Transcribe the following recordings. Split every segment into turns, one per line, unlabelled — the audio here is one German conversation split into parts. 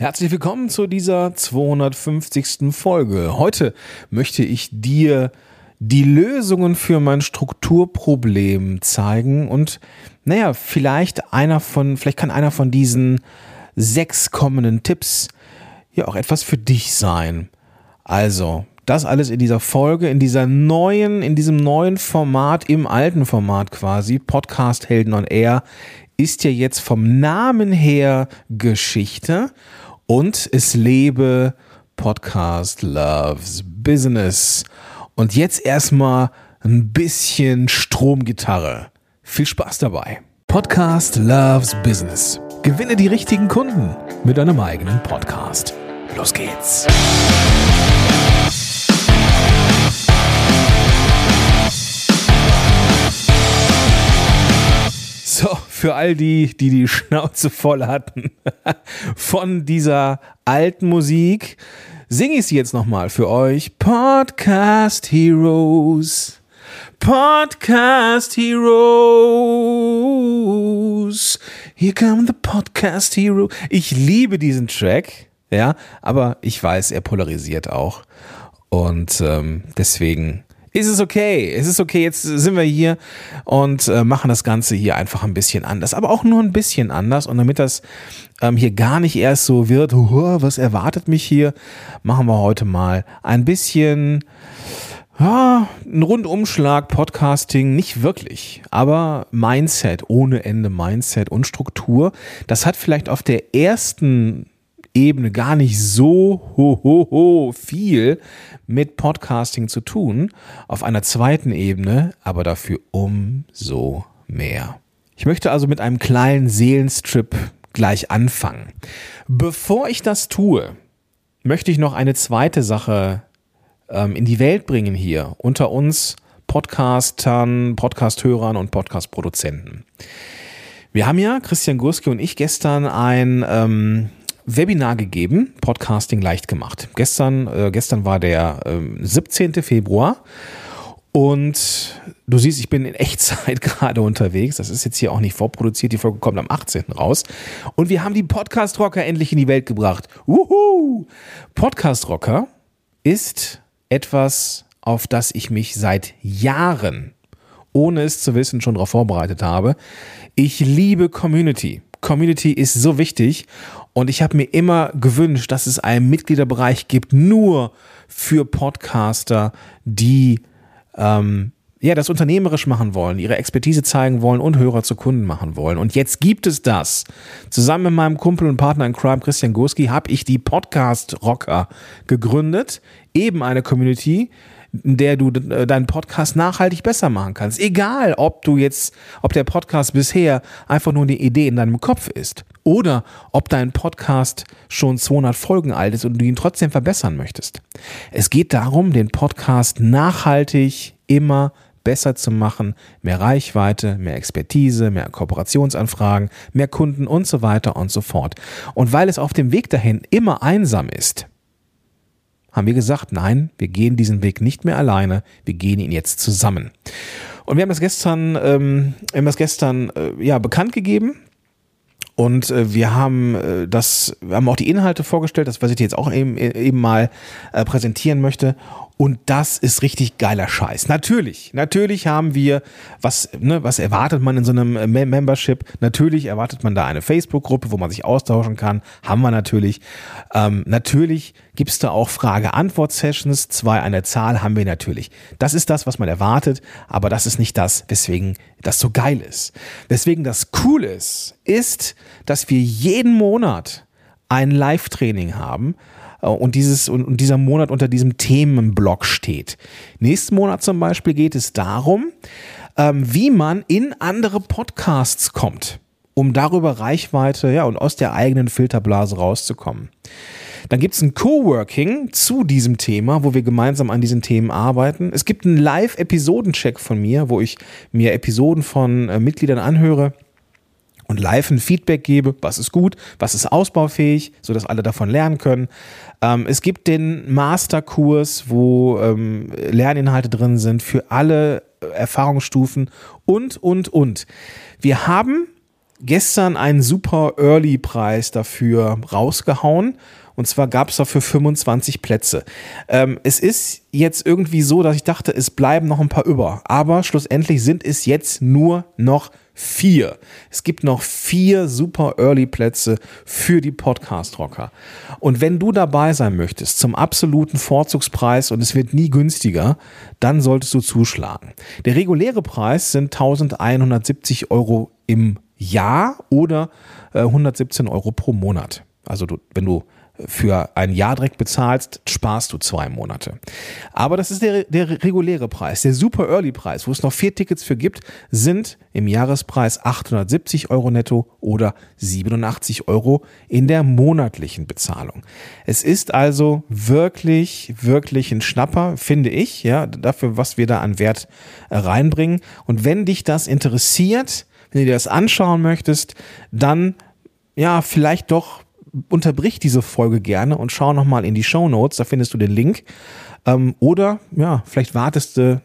Herzlich willkommen zu dieser 250. Folge. Heute möchte ich dir die Lösungen für mein Strukturproblem zeigen und naja, vielleicht einer von, vielleicht kann einer von diesen sechs kommenden Tipps ja auch etwas für dich sein. Also, das alles in dieser Folge, in dieser neuen, in diesem neuen Format, im alten Format quasi, Podcast Helden on Air, ist ja jetzt vom Namen her Geschichte und es lebe Podcast Loves Business. Und jetzt erstmal ein bisschen Stromgitarre. Viel Spaß dabei. Podcast Loves Business. Gewinne die richtigen Kunden mit deinem eigenen Podcast. Los geht's. So, für all die, die die Schnauze voll hatten von dieser alten Musik, singe ich sie jetzt nochmal für euch. Podcast Heroes. Podcast Heroes. Here come the Podcast Hero. Ich liebe diesen Track, ja, aber ich weiß, er polarisiert auch. Und ähm, deswegen ist es okay. Es ist okay, jetzt sind wir hier und äh, machen das Ganze hier einfach ein bisschen anders. Aber auch nur ein bisschen anders. Und damit das ähm, hier gar nicht erst so wird, was erwartet mich hier, machen wir heute mal ein bisschen ja, ein Rundumschlag, Podcasting, nicht wirklich, aber Mindset, ohne Ende Mindset und Struktur. Das hat vielleicht auf der ersten Ebene gar nicht so ho, ho, ho viel mit Podcasting zu tun, auf einer zweiten Ebene aber dafür umso mehr. Ich möchte also mit einem kleinen Seelenstrip gleich anfangen. Bevor ich das tue, möchte ich noch eine zweite Sache ähm, in die Welt bringen hier unter uns Podcastern, Podcasthörern und Podcastproduzenten. Wir haben ja, Christian Gurski und ich, gestern ein ähm, Webinar gegeben, Podcasting leicht gemacht. Gestern, äh, gestern war der äh, 17. Februar und du siehst, ich bin in Echtzeit gerade unterwegs. Das ist jetzt hier auch nicht vorproduziert. Die Folge kommt am 18. raus. Und wir haben die Podcast Rocker endlich in die Welt gebracht. Wuhu! Podcast Rocker ist etwas, auf das ich mich seit Jahren, ohne es zu wissen, schon darauf vorbereitet habe. Ich liebe Community. Community ist so wichtig und ich habe mir immer gewünscht, dass es einen Mitgliederbereich gibt, nur für Podcaster, die ähm, ja, das unternehmerisch machen wollen, ihre Expertise zeigen wollen und Hörer zu Kunden machen wollen. Und jetzt gibt es das. Zusammen mit meinem Kumpel und Partner in Crime, Christian Gurski, habe ich die Podcast Rocker gegründet. Eben eine Community, in der du äh, deinen Podcast nachhaltig besser machen kannst. Egal, ob du jetzt, ob der Podcast bisher einfach nur eine Idee in deinem Kopf ist oder ob dein Podcast schon 200 Folgen alt ist und du ihn trotzdem verbessern möchtest. Es geht darum, den Podcast nachhaltig immer besser zu machen, mehr Reichweite, mehr Expertise, mehr Kooperationsanfragen, mehr Kunden und so weiter und so fort. Und weil es auf dem Weg dahin immer einsam ist, haben wir gesagt, nein, wir gehen diesen Weg nicht mehr alleine, wir gehen ihn jetzt zusammen. Und wir haben das gestern, ähm, haben das gestern äh, ja, bekannt gegeben. Und äh, wir haben äh, das, wir haben auch die Inhalte vorgestellt, das was ich dir jetzt auch eben, eben mal äh, präsentieren möchte. Und das ist richtig geiler Scheiß. Natürlich, natürlich haben wir, was, ne, was erwartet man in so einem äh, Membership? Natürlich erwartet man da eine Facebook-Gruppe, wo man sich austauschen kann. Haben wir natürlich. Ähm, natürlich gibt's da auch Frage-Antwort-Sessions. Zwei an der Zahl haben wir natürlich. Das ist das, was man erwartet, aber das ist nicht das, weswegen das so geil ist. Weswegen das cool ist, ist, dass wir jeden Monat ein Live-Training haben, und, dieses, und, und dieser Monat unter diesem Themenblock steht. Nächsten Monat zum Beispiel geht es darum, ähm, wie man in andere Podcasts kommt, um darüber Reichweite ja, und aus der eigenen Filterblase rauszukommen. Dann gibt es ein Coworking zu diesem Thema, wo wir gemeinsam an diesen Themen arbeiten. Es gibt einen Live-Episodencheck von mir, wo ich mir Episoden von äh, Mitgliedern anhöre und live ein Feedback gebe, was ist gut, was ist ausbaufähig, sodass alle davon lernen können. Ähm, es gibt den Masterkurs, wo ähm, Lerninhalte drin sind für alle Erfahrungsstufen und, und, und. Wir haben gestern einen super Early-Preis dafür rausgehauen. Und zwar gab es dafür 25 Plätze. Ähm, es ist jetzt irgendwie so, dass ich dachte, es bleiben noch ein paar über. Aber schlussendlich sind es jetzt nur noch vier. Es gibt noch vier super Early Plätze für die Podcast Rocker. Und wenn du dabei sein möchtest zum absoluten Vorzugspreis und es wird nie günstiger, dann solltest du zuschlagen. Der reguläre Preis sind 1170 Euro im Jahr oder äh, 117 Euro pro Monat. Also du, wenn du für ein Jahr direkt bezahlst, sparst du zwei Monate. Aber das ist der, der reguläre Preis. Der Super Early Preis, wo es noch vier Tickets für gibt, sind im Jahrespreis 870 Euro netto oder 87 Euro in der monatlichen Bezahlung. Es ist also wirklich, wirklich ein Schnapper, finde ich, ja, dafür, was wir da an Wert äh, reinbringen. Und wenn dich das interessiert, wenn du dir das anschauen möchtest, dann ja, vielleicht doch unterbrich diese Folge gerne und schau nochmal in die Show Notes, da findest du den Link. Ähm, oder ja, vielleicht wartest du,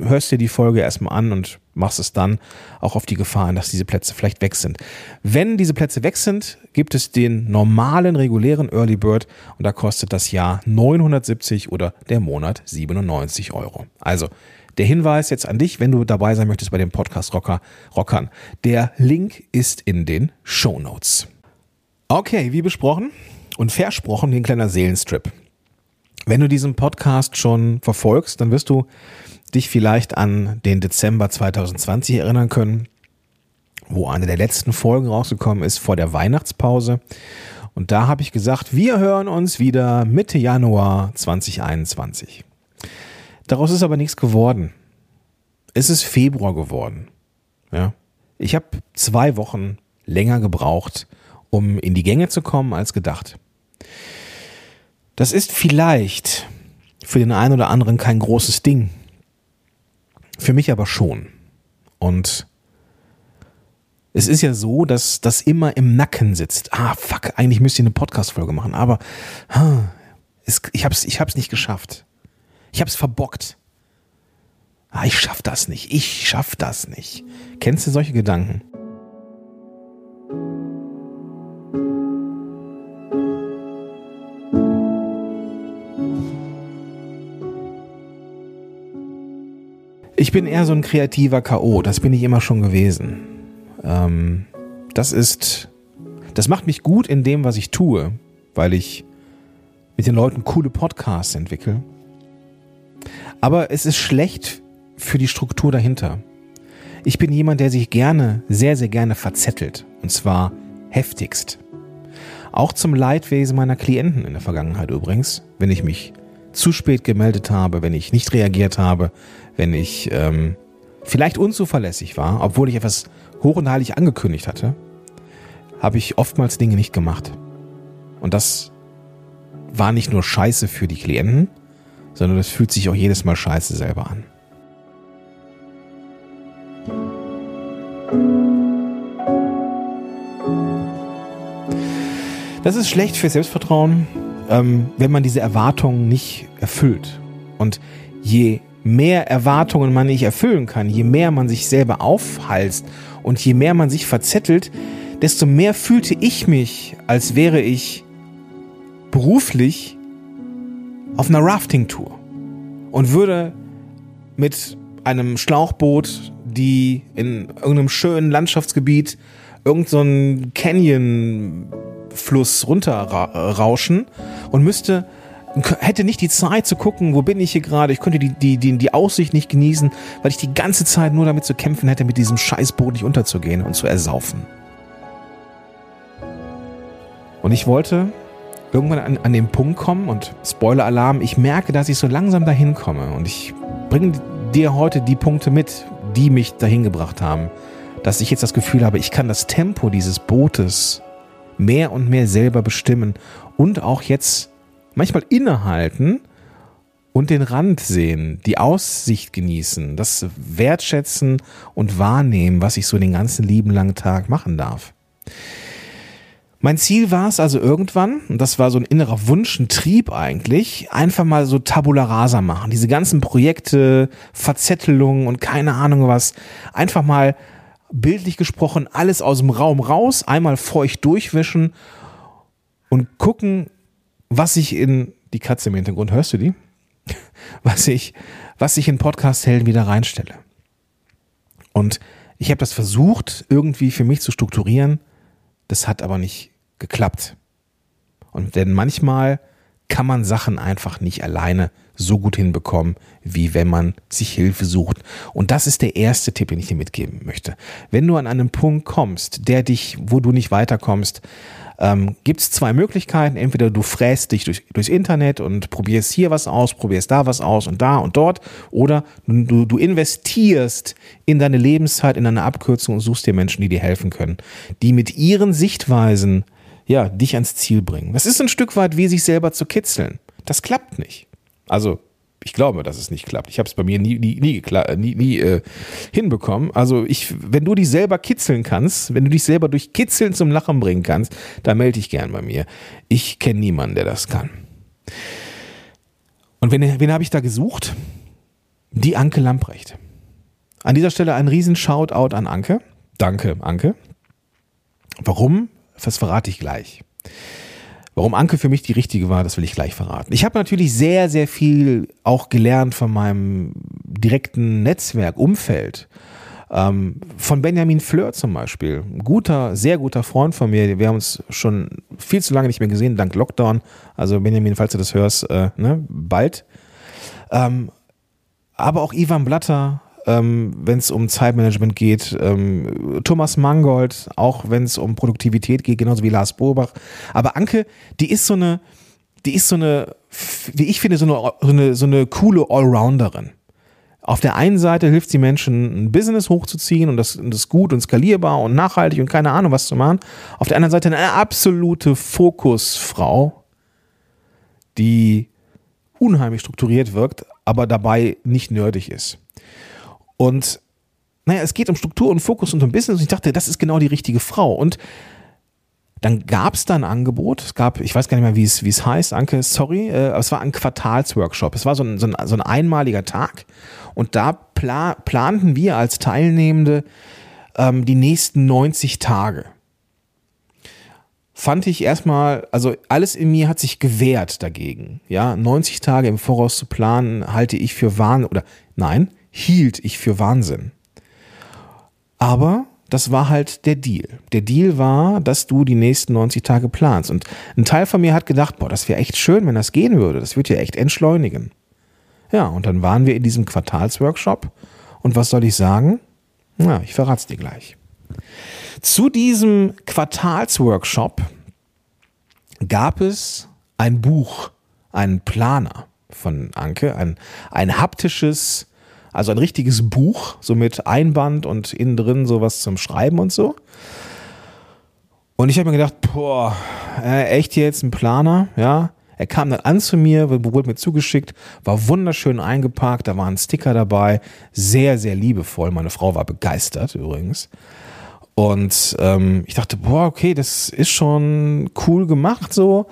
hörst dir die Folge erstmal an und machst es dann auch auf die Gefahren, dass diese Plätze vielleicht weg sind. Wenn diese Plätze weg sind, gibt es den normalen, regulären Early Bird und da kostet das Jahr 970 oder der Monat 97 Euro. Also der Hinweis jetzt an dich, wenn du dabei sein möchtest bei dem Podcast Rocker, Rockern. Der Link ist in den Show Notes. Okay, wie besprochen und versprochen, den kleiner Seelenstrip. Wenn du diesen Podcast schon verfolgst, dann wirst du dich vielleicht an den Dezember 2020 erinnern können, wo eine der letzten Folgen rausgekommen ist vor der Weihnachtspause. Und da habe ich gesagt, wir hören uns wieder Mitte Januar 2021. Daraus ist aber nichts geworden. Es ist Februar geworden. Ja. Ich habe zwei Wochen länger gebraucht, um in die Gänge zu kommen als gedacht. Das ist vielleicht für den einen oder anderen kein großes Ding. Für mich aber schon. Und es ist ja so, dass das immer im Nacken sitzt. Ah, fuck, eigentlich müsste ich eine Podcast-Folge machen, aber es, ich hab's, ich hab's nicht geschafft. Ich hab's verbockt. Ah, ich schaff das nicht. Ich schaff das nicht. Kennst du solche Gedanken? Ich bin eher so ein kreativer K.O., das bin ich immer schon gewesen. Ähm, das ist, das macht mich gut in dem, was ich tue, weil ich mit den Leuten coole Podcasts entwickle. Aber es ist schlecht für die Struktur dahinter. Ich bin jemand, der sich gerne, sehr, sehr gerne verzettelt. Und zwar heftigst. Auch zum Leidwesen meiner Klienten in der Vergangenheit übrigens, wenn ich mich zu spät gemeldet habe, wenn ich nicht reagiert habe, wenn ich ähm, vielleicht unzuverlässig war, obwohl ich etwas hoch und heilig angekündigt hatte, habe ich oftmals Dinge nicht gemacht. Und das war nicht nur scheiße für die Klienten, sondern das fühlt sich auch jedes Mal scheiße selber an. Das ist schlecht für Selbstvertrauen, ähm, wenn man diese Erwartungen nicht erfüllt. Und je mehr Erwartungen man nicht erfüllen kann, je mehr man sich selber aufhalst und je mehr man sich verzettelt, desto mehr fühlte ich mich, als wäre ich beruflich auf einer Rafting-Tour und würde mit einem Schlauchboot, die in irgendeinem schönen Landschaftsgebiet irgendeinen so Canyon-Fluss runterrauschen und müsste hätte nicht die Zeit zu gucken, wo bin ich hier gerade. Ich könnte die, die, die, die Aussicht nicht genießen, weil ich die ganze Zeit nur damit zu kämpfen hätte, mit diesem Scheißboot nicht unterzugehen und zu ersaufen. Und ich wollte irgendwann an, an den Punkt kommen und Spoiler-Alarm, ich merke, dass ich so langsam dahin komme und ich bringe dir heute die Punkte mit, die mich dahin gebracht haben, dass ich jetzt das Gefühl habe, ich kann das Tempo dieses Bootes mehr und mehr selber bestimmen und auch jetzt manchmal innehalten und den Rand sehen, die Aussicht genießen, das wertschätzen und wahrnehmen, was ich so den ganzen lieben langen Tag machen darf. Mein Ziel war es also irgendwann, und das war so ein innerer Wunsch, ein Trieb eigentlich, einfach mal so Tabula rasa machen. Diese ganzen Projekte, Verzettelungen und keine Ahnung was, einfach mal bildlich gesprochen, alles aus dem Raum raus, einmal feucht durchwischen und gucken, was ich in die Katze im Hintergrund, hörst du die? Was ich, was ich in Podcast-Helden wieder reinstelle. Und ich habe das versucht, irgendwie für mich zu strukturieren. Das hat aber nicht geklappt. Und denn manchmal kann man Sachen einfach nicht alleine so gut hinbekommen, wie wenn man sich Hilfe sucht. Und das ist der erste Tipp, den ich dir mitgeben möchte. Wenn du an einen Punkt kommst, der dich, wo du nicht weiterkommst, ähm, gibt es zwei Möglichkeiten. Entweder du fräst dich durch, durchs Internet und probierst hier was aus, probierst da was aus und da und dort. Oder du, du investierst in deine Lebenszeit, in deine Abkürzung und suchst dir Menschen, die dir helfen können, die mit ihren Sichtweisen ja, dich ans Ziel bringen. Das ist ein Stück weit wie sich selber zu kitzeln. Das klappt nicht. Also ich glaube, dass es nicht klappt. Ich habe es bei mir nie, nie, nie, nie, nie äh, hinbekommen. Also ich, wenn du dich selber kitzeln kannst, wenn du dich selber durch Kitzeln zum Lachen bringen kannst, dann melde dich gern bei mir. Ich kenne niemanden, der das kann. Und wen, wen habe ich da gesucht? Die Anke Lamprecht. An dieser Stelle ein riesen Shoutout an Anke. Danke, Anke. Warum? Das verrate ich gleich. Warum Anke für mich die richtige war, das will ich gleich verraten. Ich habe natürlich sehr, sehr viel auch gelernt von meinem direkten Netzwerk, Umfeld. Ähm, von Benjamin Fleur zum Beispiel. Ein guter, sehr guter Freund von mir. Wir haben uns schon viel zu lange nicht mehr gesehen, dank Lockdown. Also Benjamin, falls du das hörst, äh, ne, bald. Ähm, aber auch Ivan Blatter, ähm, wenn es um Zeitmanagement geht. Ähm, Thomas Mangold, auch wenn es um Produktivität geht, genauso wie Lars Bobach. Aber Anke, die ist so eine, die ist so eine, wie ich finde, so eine, so eine, so eine coole Allrounderin. Auf der einen Seite hilft sie Menschen, ein Business hochzuziehen und das, das gut und skalierbar und nachhaltig und keine Ahnung was zu machen. Auf der anderen Seite eine absolute Fokusfrau, die unheimlich strukturiert wirkt, aber dabei nicht nerdig ist. Und naja, es geht um Struktur und Fokus und um Business. Und ich dachte, das ist genau die richtige Frau. Und dann gab es da ein Angebot. Es gab, ich weiß gar nicht mehr, wie es, heißt, Anke, sorry, äh, aber es war ein Quartalsworkshop. Es war so ein, so ein, so ein einmaliger Tag. Und da pla planten wir als Teilnehmende ähm, die nächsten 90 Tage. Fand ich erstmal, also alles in mir hat sich gewehrt dagegen. Ja, 90 Tage im Voraus zu planen, halte ich für Wahnsinn, oder nein, hielt ich für Wahnsinn. Aber das war halt der Deal. Der Deal war, dass du die nächsten 90 Tage planst. Und ein Teil von mir hat gedacht, boah, das wäre echt schön, wenn das gehen würde. Das würde ja echt entschleunigen. Ja, und dann waren wir in diesem Quartalsworkshop. Und was soll ich sagen? Na, ich verrate es dir gleich. Zu diesem Quartalsworkshop gab es ein Buch, einen Planer von Anke, ein, ein haptisches also ein richtiges Buch, so mit Einband und innen drin sowas zum Schreiben und so. Und ich habe mir gedacht, boah, äh, echt jetzt ein Planer, ja. Er kam dann an zu mir, wurde mir zugeschickt, war wunderschön eingepackt, da waren Sticker dabei, sehr, sehr liebevoll. Meine Frau war begeistert übrigens. Und ähm, ich dachte, boah, okay, das ist schon cool gemacht so.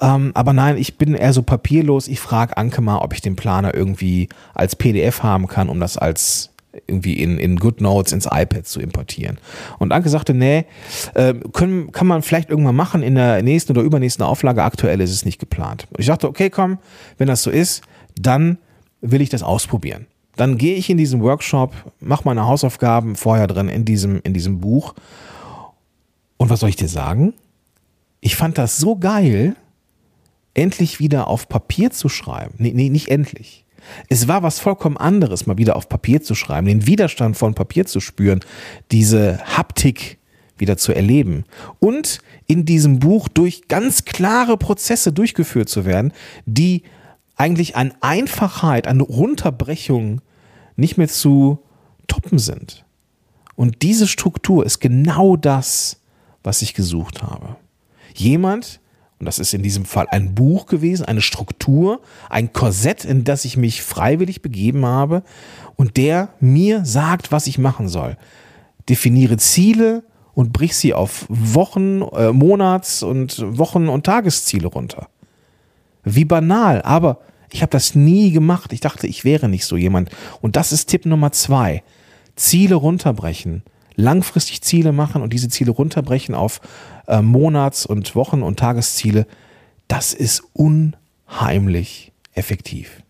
Ähm, aber nein, ich bin eher so papierlos. Ich frage Anke mal, ob ich den Planer irgendwie als PDF haben kann, um das als irgendwie in, in GoodNotes ins iPad zu importieren. Und Anke sagte, nee, äh, können, kann man vielleicht irgendwann machen in der nächsten oder übernächsten Auflage. Aktuell ist es nicht geplant. Ich dachte, okay, komm, wenn das so ist, dann will ich das ausprobieren. Dann gehe ich in diesen Workshop, mache meine Hausaufgaben vorher drin in diesem, in diesem Buch. Und was soll ich dir sagen? Ich fand das so geil, endlich wieder auf Papier zu schreiben. Nee, nee, nicht endlich. Es war was vollkommen anderes, mal wieder auf Papier zu schreiben, den Widerstand von Papier zu spüren, diese Haptik wieder zu erleben und in diesem Buch durch ganz klare Prozesse durchgeführt zu werden, die eigentlich an Einfachheit, an Runterbrechung nicht mehr zu toppen sind. Und diese Struktur ist genau das, was ich gesucht habe. Jemand, und das ist in diesem Fall ein Buch gewesen, eine Struktur, ein Korsett, in das ich mich freiwillig begeben habe und der mir sagt, was ich machen soll. Definiere Ziele und brich sie auf Wochen, äh, Monats- und Wochen- und Tagesziele runter. Wie banal, aber ich habe das nie gemacht. Ich dachte, ich wäre nicht so jemand. Und das ist Tipp Nummer zwei. Ziele runterbrechen. Langfristig Ziele machen und diese Ziele runterbrechen auf äh, Monats- und Wochen- und Tagesziele, das ist unheimlich effektiv.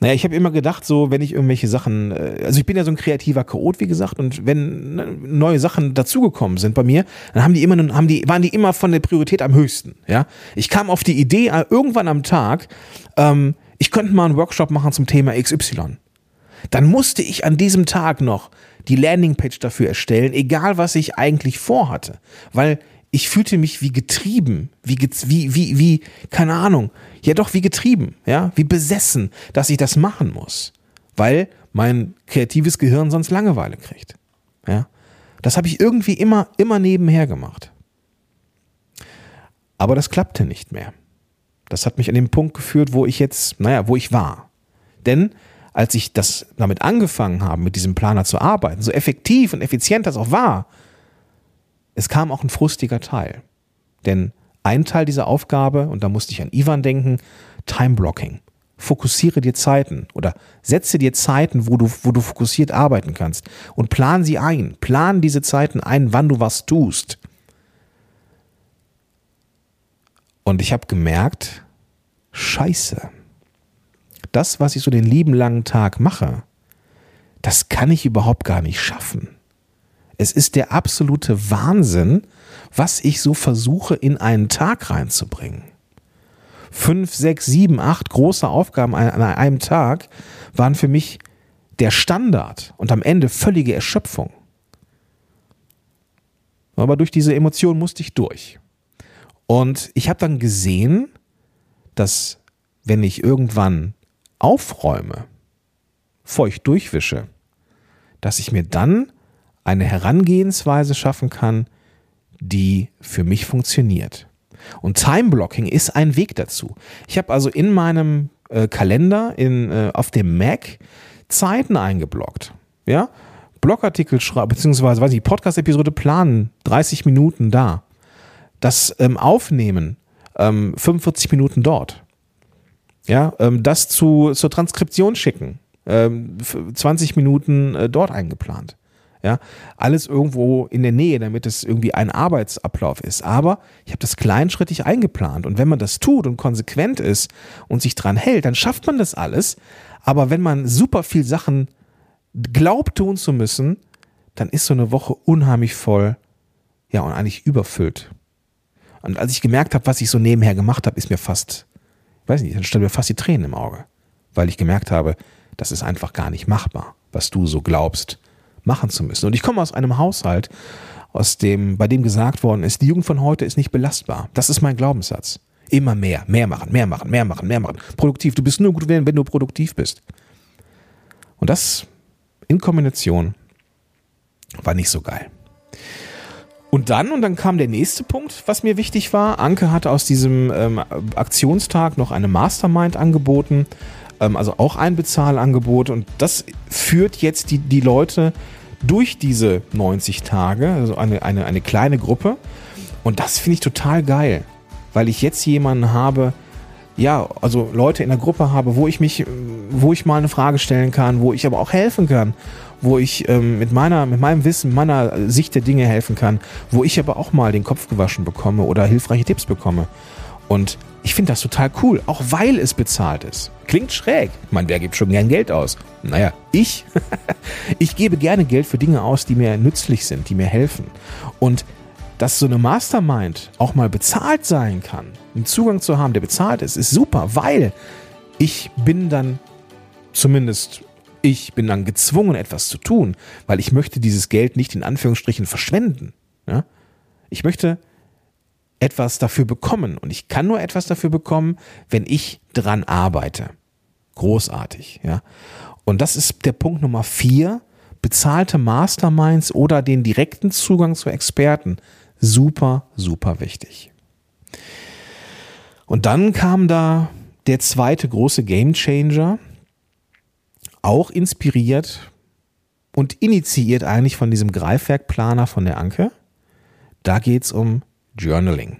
Naja, ich habe immer gedacht, so, wenn ich irgendwelche Sachen, äh, also ich bin ja so ein kreativer Chaot, wie gesagt, und wenn ne, neue Sachen dazugekommen sind bei mir, dann haben die immer, haben die, waren die immer von der Priorität am höchsten, ja. Ich kam auf die Idee, äh, irgendwann am Tag, ähm, ich könnte mal einen Workshop machen zum Thema XY. Dann musste ich an diesem Tag noch die Landingpage dafür erstellen, egal was ich eigentlich vorhatte, weil ich fühlte mich wie getrieben, wie, wie, wie, wie, keine Ahnung, ja doch wie getrieben, ja, wie besessen, dass ich das machen muss, weil mein kreatives Gehirn sonst Langeweile kriegt, ja. Das habe ich irgendwie immer, immer nebenher gemacht. Aber das klappte nicht mehr. Das hat mich an den Punkt geführt, wo ich jetzt, naja, wo ich war. Denn als ich das damit angefangen habe, mit diesem Planer zu arbeiten, so effektiv und effizient das auch war, es kam auch ein frustiger Teil. Denn ein Teil dieser Aufgabe, und da musste ich an Ivan denken, Time Blocking. Fokussiere dir Zeiten oder setze dir Zeiten, wo du, wo du fokussiert arbeiten kannst und plan sie ein. Plan diese Zeiten ein, wann du was tust. Und ich habe gemerkt, scheiße, das, was ich so den lieben langen Tag mache, das kann ich überhaupt gar nicht schaffen. Es ist der absolute Wahnsinn, was ich so versuche in einen Tag reinzubringen. Fünf, sechs, sieben, acht große Aufgaben an einem Tag waren für mich der Standard und am Ende völlige Erschöpfung. Aber durch diese Emotion musste ich durch. Und ich habe dann gesehen, dass wenn ich irgendwann aufräume, feucht durchwische, dass ich mir dann eine Herangehensweise schaffen kann, die für mich funktioniert. Und Time Blocking ist ein Weg dazu. Ich habe also in meinem äh, Kalender in, äh, auf dem Mac Zeiten eingeblockt. Ja, Blogartikel schreiben, beziehungsweise, weiß ich, Podcast-Episode planen, 30 Minuten da das ähm, Aufnehmen ähm, 45 Minuten dort. Ja, ähm, das zu, zur Transkription schicken, 20 ähm, Minuten äh, dort eingeplant. Ja, alles irgendwo in der Nähe, damit es irgendwie ein Arbeitsablauf ist. Aber ich habe das kleinschrittig eingeplant. Und wenn man das tut und konsequent ist und sich dran hält, dann schafft man das alles. Aber wenn man super viel Sachen glaubt tun zu müssen, dann ist so eine Woche unheimlich voll, ja, und eigentlich überfüllt. Und als ich gemerkt habe, was ich so nebenher gemacht habe, ist mir fast, weiß nicht, dann stand mir fast die Tränen im Auge. Weil ich gemerkt habe, das ist einfach gar nicht machbar, was du so glaubst, machen zu müssen. Und ich komme aus einem Haushalt, aus dem, bei dem gesagt worden ist, die Jugend von heute ist nicht belastbar. Das ist mein Glaubenssatz. Immer mehr, mehr machen, mehr machen, mehr machen, mehr machen. Produktiv. Du bist nur gut, wenn du produktiv bist. Und das in Kombination war nicht so geil. Und dann, und dann kam der nächste Punkt, was mir wichtig war. Anke hatte aus diesem ähm, Aktionstag noch eine Mastermind angeboten, ähm, also auch ein Bezahlangebot. Und das führt jetzt die, die Leute durch diese 90 Tage, also eine, eine, eine kleine Gruppe. Und das finde ich total geil, weil ich jetzt jemanden habe, ja, also Leute in der Gruppe habe, wo ich mich, wo ich mal eine Frage stellen kann, wo ich aber auch helfen kann, wo ich ähm, mit meiner, mit meinem Wissen, meiner Sicht der Dinge helfen kann, wo ich aber auch mal den Kopf gewaschen bekomme oder hilfreiche Tipps bekomme. Und ich finde das total cool, auch weil es bezahlt ist. Klingt schräg. Man, wer gibt schon gern Geld aus? Naja, ich. ich gebe gerne Geld für Dinge aus, die mir nützlich sind, die mir helfen. Und dass so eine Mastermind auch mal bezahlt sein kann, einen Zugang zu haben, der bezahlt ist, ist super, weil ich bin dann zumindest ich bin dann gezwungen, etwas zu tun, weil ich möchte dieses Geld nicht in Anführungsstrichen verschwenden. Ja? Ich möchte etwas dafür bekommen und ich kann nur etwas dafür bekommen, wenn ich dran arbeite. Großartig, ja. Und das ist der Punkt Nummer vier. Bezahlte Masterminds oder den direkten Zugang zu Experten super, super wichtig. Und dann kam da der zweite große Gamechanger, auch inspiriert und initiiert eigentlich von diesem Greifwerkplaner von der Anke. Da geht es um Journaling.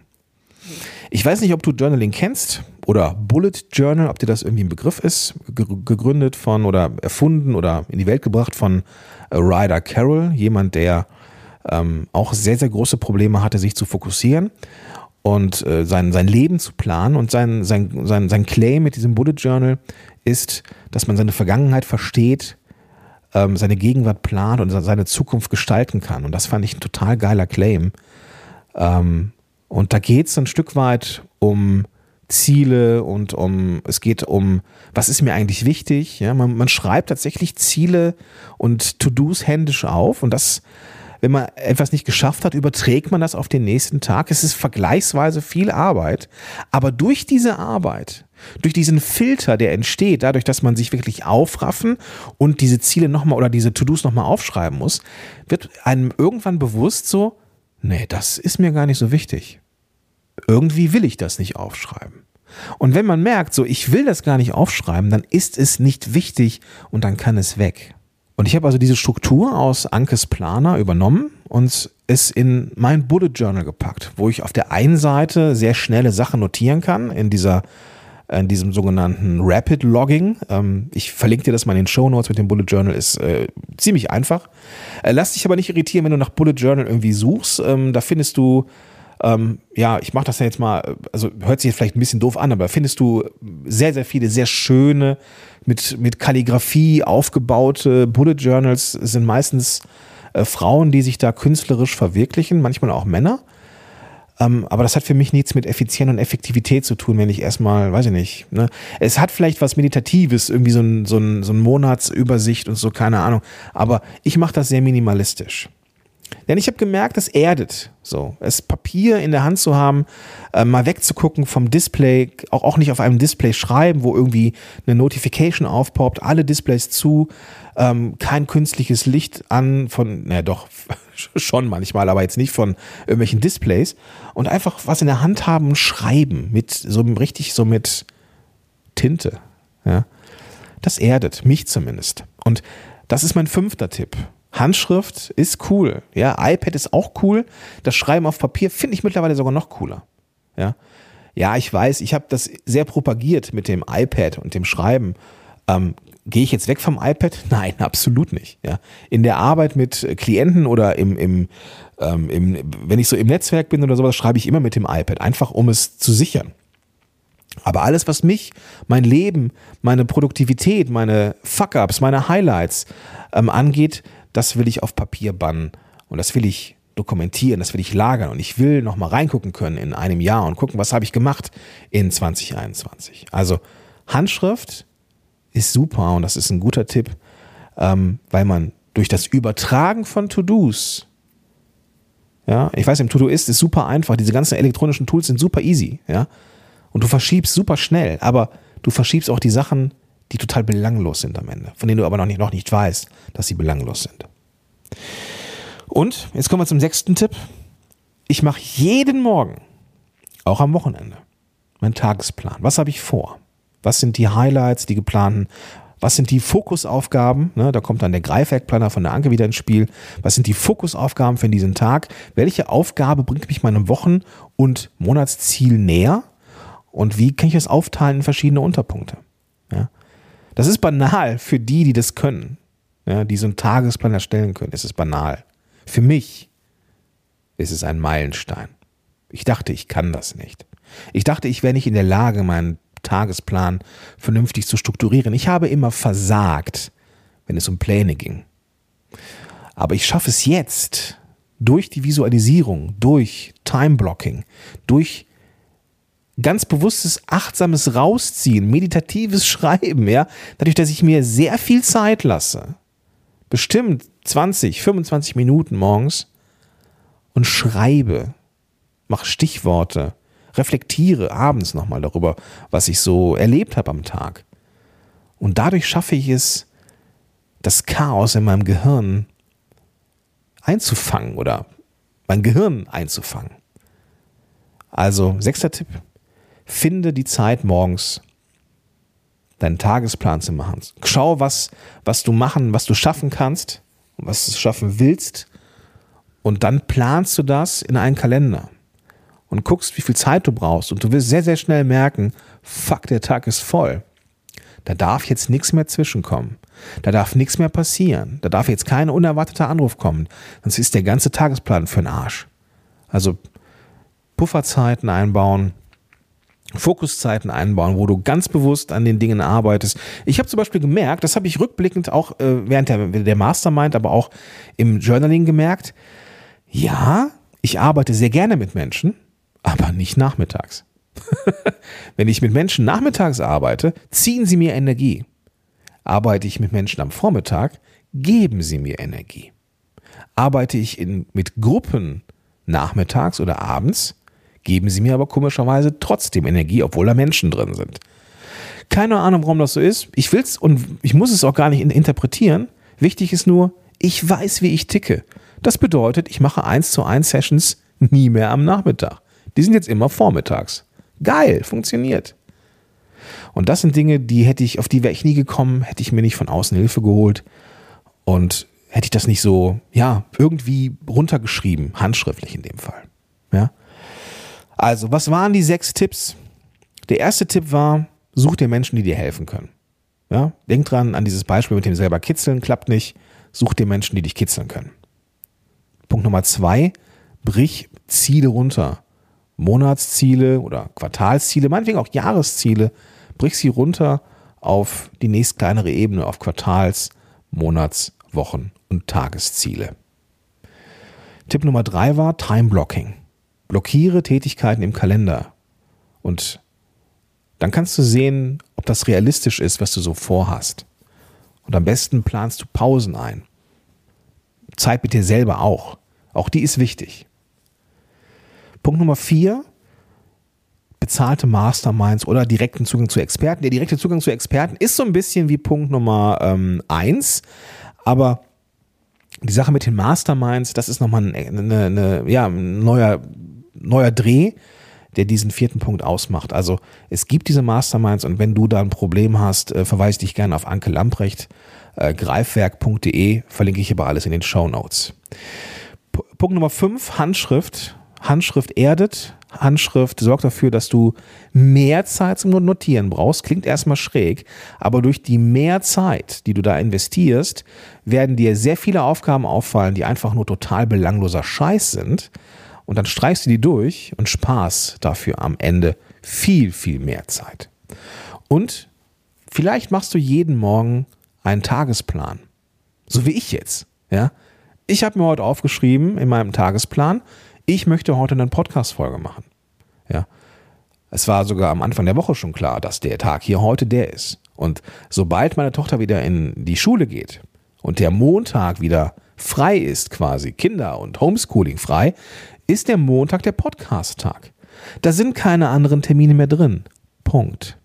Ich weiß nicht, ob du Journaling kennst oder Bullet Journal, ob dir das irgendwie ein Begriff ist, gegründet von oder erfunden oder in die Welt gebracht von äh, Ryder Carroll, jemand, der ähm, auch sehr, sehr große Probleme hatte, sich zu fokussieren und äh, sein, sein Leben zu planen. Und sein, sein, sein, sein Claim mit diesem Bullet Journal ist, dass man seine Vergangenheit versteht, ähm, seine Gegenwart plant und seine Zukunft gestalten kann. Und das fand ich ein total geiler Claim. Ähm, und da geht es ein Stück weit um Ziele und um, es geht um, was ist mir eigentlich wichtig. Ja, man, man schreibt tatsächlich Ziele und To-Dos händisch auf und das wenn man etwas nicht geschafft hat, überträgt man das auf den nächsten Tag. Es ist vergleichsweise viel Arbeit, aber durch diese Arbeit, durch diesen Filter, der entsteht, dadurch, dass man sich wirklich aufraffen und diese Ziele nochmal oder diese To-Dos nochmal aufschreiben muss, wird einem irgendwann bewusst so, nee, das ist mir gar nicht so wichtig. Irgendwie will ich das nicht aufschreiben. Und wenn man merkt, so, ich will das gar nicht aufschreiben, dann ist es nicht wichtig und dann kann es weg. Und ich habe also diese Struktur aus Ankes Planer übernommen und es in mein Bullet Journal gepackt, wo ich auf der einen Seite sehr schnelle Sachen notieren kann in dieser in diesem sogenannten Rapid Logging. Ähm, ich verlinke dir das mal in den Show Notes mit dem Bullet Journal, ist äh, ziemlich einfach. Äh, lass dich aber nicht irritieren, wenn du nach Bullet Journal irgendwie suchst. Ähm, da findest du ähm, ja, ich mache das ja jetzt mal, also hört sich jetzt vielleicht ein bisschen doof an, aber findest du sehr, sehr viele sehr schöne, mit, mit Kalligrafie aufgebaute Bullet Journals sind meistens äh, Frauen, die sich da künstlerisch verwirklichen, manchmal auch Männer. Ähm, aber das hat für mich nichts mit Effizienz und Effektivität zu tun, wenn ich erstmal, weiß ich nicht. Ne? Es hat vielleicht was Meditatives, irgendwie so ein, so, ein, so ein Monatsübersicht und so, keine Ahnung. Aber ich mache das sehr minimalistisch. Denn ich habe gemerkt, es erdet so. Es Papier in der Hand zu haben, äh, mal wegzugucken vom Display, auch, auch nicht auf einem Display schreiben, wo irgendwie eine Notification aufpoppt, alle Displays zu, ähm, kein künstliches Licht an von, naja doch, schon manchmal, aber jetzt nicht von irgendwelchen Displays. Und einfach was in der Hand haben schreiben mit so richtig so mit Tinte. Ja. Das erdet, mich zumindest. Und das ist mein fünfter Tipp. Handschrift ist cool. Ja, iPad ist auch cool. Das Schreiben auf Papier finde ich mittlerweile sogar noch cooler. Ja, ja ich weiß, ich habe das sehr propagiert mit dem iPad und dem Schreiben. Ähm, Gehe ich jetzt weg vom iPad? Nein, absolut nicht. Ja. In der Arbeit mit Klienten oder im, im, ähm, im, wenn ich so im Netzwerk bin oder sowas, schreibe ich immer mit dem iPad, einfach um es zu sichern. Aber alles, was mich, mein Leben, meine Produktivität, meine Fuck-ups, meine Highlights ähm, angeht, das will ich auf Papier bannen und das will ich dokumentieren, das will ich lagern und ich will nochmal reingucken können in einem Jahr und gucken, was habe ich gemacht in 2021. Also Handschrift ist super und das ist ein guter Tipp, ähm, weil man durch das Übertragen von To-Dos, ja, ich weiß, im To-Do-Ist ist super einfach, diese ganzen elektronischen Tools sind super easy, ja, und du verschiebst super schnell, aber du verschiebst auch die Sachen, die total belanglos sind am Ende, von denen du aber noch nicht, noch nicht weißt, dass sie belanglos sind. Und jetzt kommen wir zum sechsten Tipp. Ich mache jeden Morgen, auch am Wochenende, meinen Tagesplan. Was habe ich vor? Was sind die Highlights, die geplanten? Was sind die Fokusaufgaben? Ne, da kommt dann der Greifwerkplaner von der Anke wieder ins Spiel. Was sind die Fokusaufgaben für diesen Tag? Welche Aufgabe bringt mich meinem Wochen- und Monatsziel näher? Und wie kann ich es aufteilen in verschiedene Unterpunkte? Ja? Das ist banal für die, die das können, ja, die so einen Tagesplan erstellen können. Es ist banal. Für mich ist es ein Meilenstein. Ich dachte, ich kann das nicht. Ich dachte, ich wäre nicht in der Lage, meinen Tagesplan vernünftig zu strukturieren. Ich habe immer versagt, wenn es um Pläne ging. Aber ich schaffe es jetzt durch die Visualisierung, durch Time-Blocking, durch ganz bewusstes, achtsames Rausziehen, meditatives Schreiben, ja, dadurch, dass ich mir sehr viel Zeit lasse, bestimmt 20, 25 Minuten morgens und schreibe, mache Stichworte, reflektiere abends nochmal darüber, was ich so erlebt habe am Tag. Und dadurch schaffe ich es, das Chaos in meinem Gehirn einzufangen oder mein Gehirn einzufangen. Also, sechster Tipp, finde die Zeit morgens, deinen Tagesplan zu machen. Schau, was, was du machen, was du schaffen kannst, was du schaffen willst. Und dann planst du das in einen Kalender. und guckst, wie viel Zeit du brauchst und du wirst sehr, sehr schnell merken, fuck, der Tag ist voll. Da darf jetzt nichts mehr zwischenkommen. Da darf nichts mehr passieren. Da darf jetzt kein unerwarteter Anruf kommen. Sonst ist der ganze Tagesplan für den Arsch. Also Pufferzeiten einbauen, Fokuszeiten einbauen, wo du ganz bewusst an den Dingen arbeitest. Ich habe zum Beispiel gemerkt, das habe ich rückblickend auch äh, während der, der Mastermind, aber auch im Journaling gemerkt, ja, ich arbeite sehr gerne mit Menschen, aber nicht nachmittags. Wenn ich mit Menschen nachmittags arbeite, ziehen sie mir Energie. Arbeite ich mit Menschen am Vormittag, geben sie mir Energie. Arbeite ich in, mit Gruppen nachmittags oder abends, geben sie mir aber komischerweise trotzdem Energie, obwohl da Menschen drin sind. Keine Ahnung, warum das so ist. Ich will's und ich muss es auch gar nicht interpretieren. Wichtig ist nur, ich weiß, wie ich ticke. Das bedeutet, ich mache 1 zu 1 Sessions nie mehr am Nachmittag. Die sind jetzt immer vormittags. Geil, funktioniert. Und das sind Dinge, die hätte ich, auf die wäre ich nie gekommen, hätte ich mir nicht von außen Hilfe geholt und hätte ich das nicht so, ja, irgendwie runtergeschrieben, handschriftlich in dem Fall. Ja. Also, was waren die sechs Tipps? Der erste Tipp war, such dir Menschen, die dir helfen können. Ja, denk dran an dieses Beispiel mit dem selber kitzeln, klappt nicht. Such dir Menschen, die dich kitzeln können. Punkt Nummer zwei, brich Ziele runter. Monatsziele oder Quartalsziele, meinetwegen auch Jahresziele, brich sie runter auf die nächst kleinere Ebene, auf Quartals-, Monats-, Wochen- und Tagesziele. Tipp Nummer drei war Time Blocking. Blockiere Tätigkeiten im Kalender und dann kannst du sehen, ob das realistisch ist, was du so vorhast. Und am besten planst du Pausen ein. Zeit mit dir selber auch. Auch die ist wichtig. Punkt Nummer vier, bezahlte Masterminds oder direkten Zugang zu Experten. Der direkte Zugang zu Experten ist so ein bisschen wie Punkt Nummer ähm, eins, aber die Sache mit den Masterminds, das ist nochmal eine, eine, eine, ja, ein neuer, neuer Dreh, der diesen vierten Punkt ausmacht. Also es gibt diese Masterminds und wenn du da ein Problem hast, äh, verweise ich dich gerne auf Anke Lamprecht, äh, greifwerk.de, verlinke ich aber alles in den Show Notes. Punkt Nummer 5, Handschrift. Handschrift erdet. Handschrift sorgt dafür, dass du mehr Zeit zum Notieren brauchst. Klingt erstmal schräg, aber durch die mehr Zeit, die du da investierst, werden dir sehr viele Aufgaben auffallen, die einfach nur total belangloser Scheiß sind. Und dann streichst du die durch und sparst dafür am Ende viel, viel mehr Zeit. Und vielleicht machst du jeden Morgen einen Tagesplan. So wie ich jetzt. Ja? Ich habe mir heute aufgeschrieben in meinem Tagesplan, ich möchte heute eine Podcast-Folge machen. Ja. Es war sogar am Anfang der Woche schon klar, dass der Tag hier heute der ist. Und sobald meine Tochter wieder in die Schule geht und der Montag wieder frei ist, quasi Kinder- und Homeschooling frei, ist der Montag der Podcast-Tag. Da sind keine anderen Termine mehr drin. Punkt.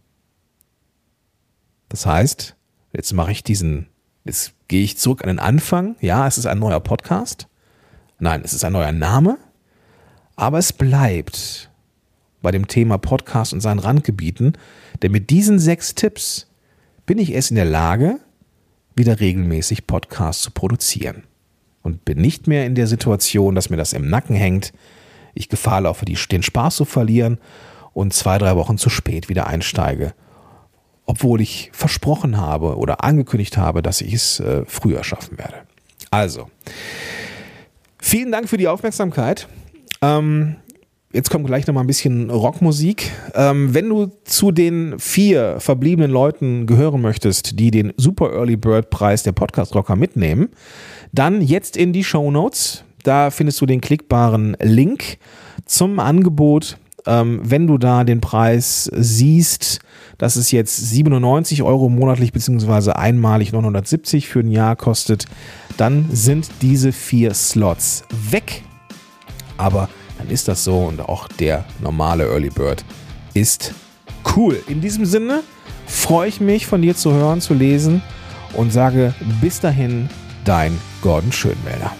Das heißt, jetzt mache ich diesen Jetzt gehe ich zurück an den Anfang. Ja, es ist ein neuer Podcast. Nein, es ist ein neuer Name. Aber es bleibt bei dem Thema Podcast und seinen Randgebieten. Denn mit diesen sechs Tipps bin ich erst in der Lage, wieder regelmäßig Podcasts zu produzieren. Und bin nicht mehr in der Situation, dass mir das im Nacken hängt. Ich Gefahr laufe, den Spaß zu verlieren und zwei, drei Wochen zu spät wieder einsteige obwohl ich versprochen habe oder angekündigt habe, dass ich es äh, früher schaffen werde. Also, vielen Dank für die Aufmerksamkeit. Ähm, jetzt kommt gleich noch mal ein bisschen Rockmusik. Ähm, wenn du zu den vier verbliebenen Leuten gehören möchtest, die den Super Early Bird Preis der Podcast Rocker mitnehmen, dann jetzt in die Show Notes. Da findest du den klickbaren Link zum Angebot ähm, wenn du da den Preis siehst, dass es jetzt 97 Euro monatlich beziehungsweise einmalig 970 für ein Jahr kostet, dann sind diese vier Slots weg. Aber dann ist das so und auch der normale Early Bird ist cool. In diesem Sinne freue ich mich von dir zu hören, zu lesen und sage bis dahin, dein Gordon Schönwälder.